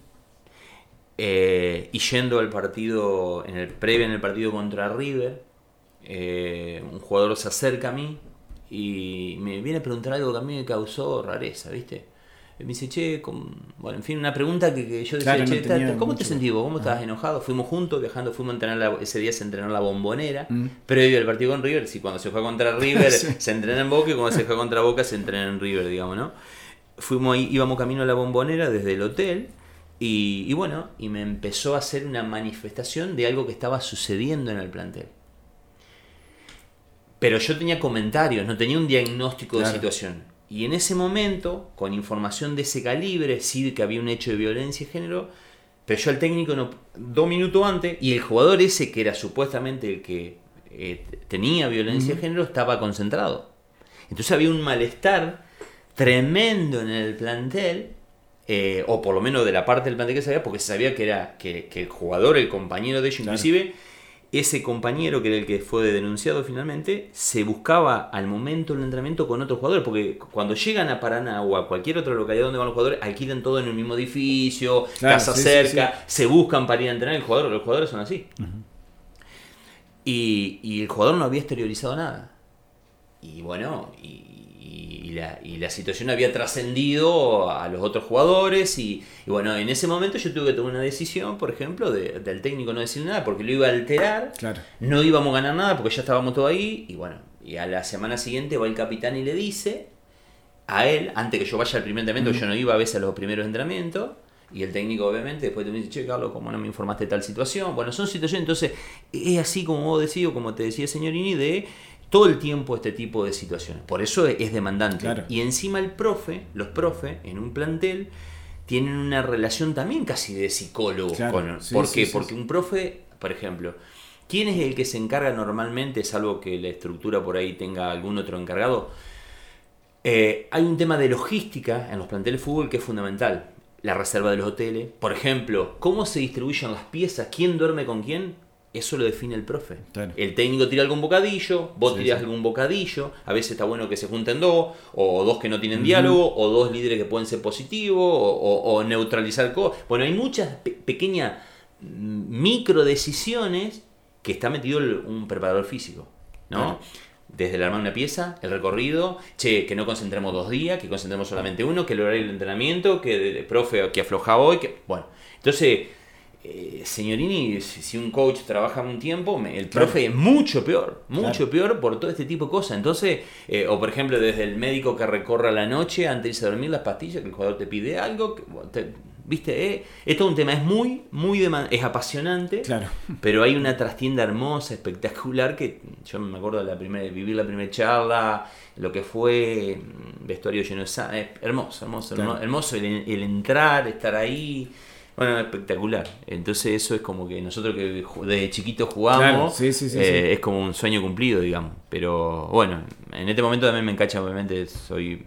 eh, y yendo al partido, en el previo en el partido contra River, eh, un jugador se acerca a mí y me viene a preguntar algo que a mí me causó rareza, ¿viste? Me dice, che, bueno, en fin, una pregunta que, yo decía, che, ¿cómo te sentís vos? ¿Cómo estabas enojado? Fuimos juntos viajando, fuimos a entrenar ese día se entrenó la bombonera, mm. previo al partido con River, si cuando se fue contra River <laughs> se entrena en Boca y cuando se fue contra Boca se entrena en River, digamos, ¿no? Fuimos íbamos camino a la bombonera desde el hotel y, bueno, y me empezó a hacer una manifestación de algo que estaba sucediendo en el plantel. Pero yo tenía comentarios, no tenía un diagnóstico de situación. Y en ese momento, con información de ese calibre, sí que había un hecho de violencia de género, pero yo al técnico no, dos minutos antes, y el jugador ese que era supuestamente el que eh, tenía violencia de género, estaba concentrado. Entonces había un malestar tremendo en el plantel eh, o por lo menos de la parte del plantel que sabía, porque se sabía que era que, el jugador, el compañero de ellos, inclusive ese compañero que era el que fue denunciado finalmente, se buscaba al momento del entrenamiento con otros jugadores, porque cuando llegan a Paraná o a cualquier otra localidad donde van los jugadores, alquilan todo en el mismo edificio, casa cerca, se buscan para ir a entrenar, el jugador, los jugadores son así. y, y el jugador no había exteriorizado nada. Y bueno, y, y la, situación había trascendido a los otros jugadores y, bueno, en ese momento yo tuve que tomar una decisión, por ejemplo, del técnico no decir nada porque lo iba a alterar, no íbamos a ganar nada porque ya estábamos todos ahí y bueno, y a la semana siguiente va el capitán y le dice a él, antes que yo vaya al primer entrenamiento, yo no iba a veces a los primeros entrenamientos, y el técnico obviamente después te dice, che Carlos, ¿cómo no me informaste de tal situación? Bueno, son situaciones, entonces es así como vos decís, como te decía señorini, de todo el tiempo este tipo de situaciones. Por eso es demandante. Y encima el profe, los profes en un plantel, tienen una relación también casi de psicólogo. ¿Por qué? Porque un profe, por ejemplo, ¿quién es el que se encarga normalmente, salvo que la estructura por ahí tenga algún otro encargado? Eh, hay un tema de logística en los planteles de fútbol que es fundamental. La reserva de los hoteles. Por ejemplo, cómo se distribuyen las piezas, quién duerme con quién eso lo define el profe. El técnico tira algún bocadillo, vos tirás algún bocadillo, a veces está bueno que se junten dos, o dos que no tienen diálogo, o dos líderes que pueden ser positivos, o, neutralizar cosas. Bueno, hay muchas pequeñas mm, micro decisiones que está metido un preparador físico, ¿no? Desde el armar una pieza, el recorrido, che, que no concentremos dos días, que concentremos solamente uno, que el horario del entrenamiento, que el profe que afloja hoy, que. Bueno. Entonces eh, señorini, si un coach trabaja un tiempo, el profe es mucho peor, mucho peor por todo este tipo de cosas. Entonces, eh, o por ejemplo, desde el médico que recorra la noche antes de irse a dormir las pastillas, que el jugador te pide algo, viste, eh, es todo un tema, es muy, muy es apasionante, claro. pero hay una trastienda hermosa, espectacular, que yo me acuerdo de la primera, vivir la primera charla, lo que fue mm, vestuario lleno de hermoso, hermoso, hermoso, el entrar, estar ahí. Bueno, espectacular. Entonces eso es como que nosotros que desde chiquitos jugamos, eh, es como un sueño cumplido, digamos. Pero bueno, en este momento también me encacha, obviamente, soy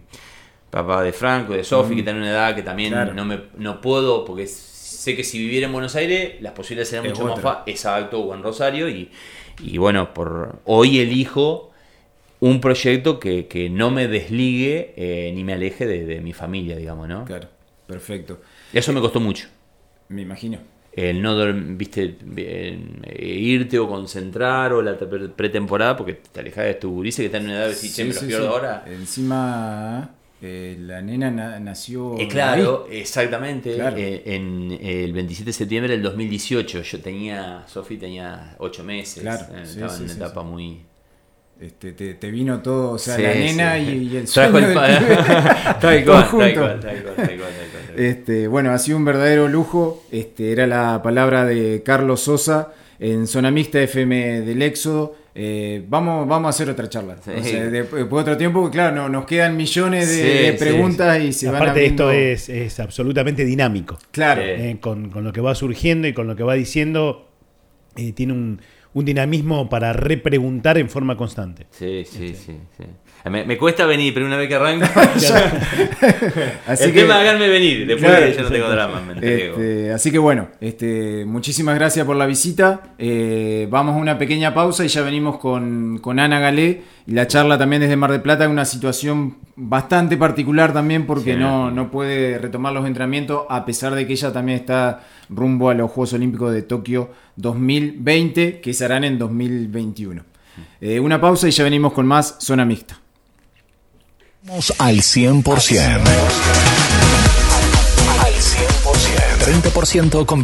papá de Franco, de Sofi, que tiene una edad que también no, me, no puedo, porque sé que si viviera en Buenos Aires, las posibilidades serían mucho más fáciles. Exacto, o en Rosario. Y, y bueno, por hoy elijo un proyecto que, que no me desligue eh, ni me aleje de, de mi familia, digamos, ¿no? Claro, perfecto. Eso me costó mucho. Me imagino. El no, viste, eh, irte o concentrar o la pretemporada porque te alejas de tu gurises que está en una edad de decir, che, me lo pierdo ahora. Encima, Eh, la nena nació. Eh, claro, exactamente. Eh, en el 27 de septiembre del 2018. Yo tenía. Sofi tenía 8 meses. Claro. estaba en una etapa muy. Este, te, vino todo, o sea, la nena y, el sueño del tal cual, Este, bueno, ha sido un verdadero lujo. Este, era la palabra de Carlos Sosa en Zona Mixta FM del Éxodo. Eh, vamos, vamos a hacer otra charla. después otro tiempo, claro, nos quedan millones de, preguntas y se Aparte, esto es, absolutamente dinámico. Claro. Eh, con, lo que va surgiendo y con lo que va diciendo, eh, tiene un, un, dinamismo para repreguntar en forma constante. Sí, sí, este. sí. Me, cuesta venir, pero una vez que arranco. <laughs> <laughs> así el que, tema de venir, después ya no tengo drama. Este, así que bueno, este, muchísimas gracias por la visita. Eh, vamos a una pequeña pausa y ya venimos con, Ana Galé y la charla también desde Mar del Plata, una situación bastante particular también porque no, no puede retomar los entrenamientos a pesar de que ella también está rumbo a los Juegos Olímpicos de Tokio 2020 que se harán en 2021. Eh, una pausa y ya venimos con más Zona Mixta. Al 100%. Al 100%. 30% con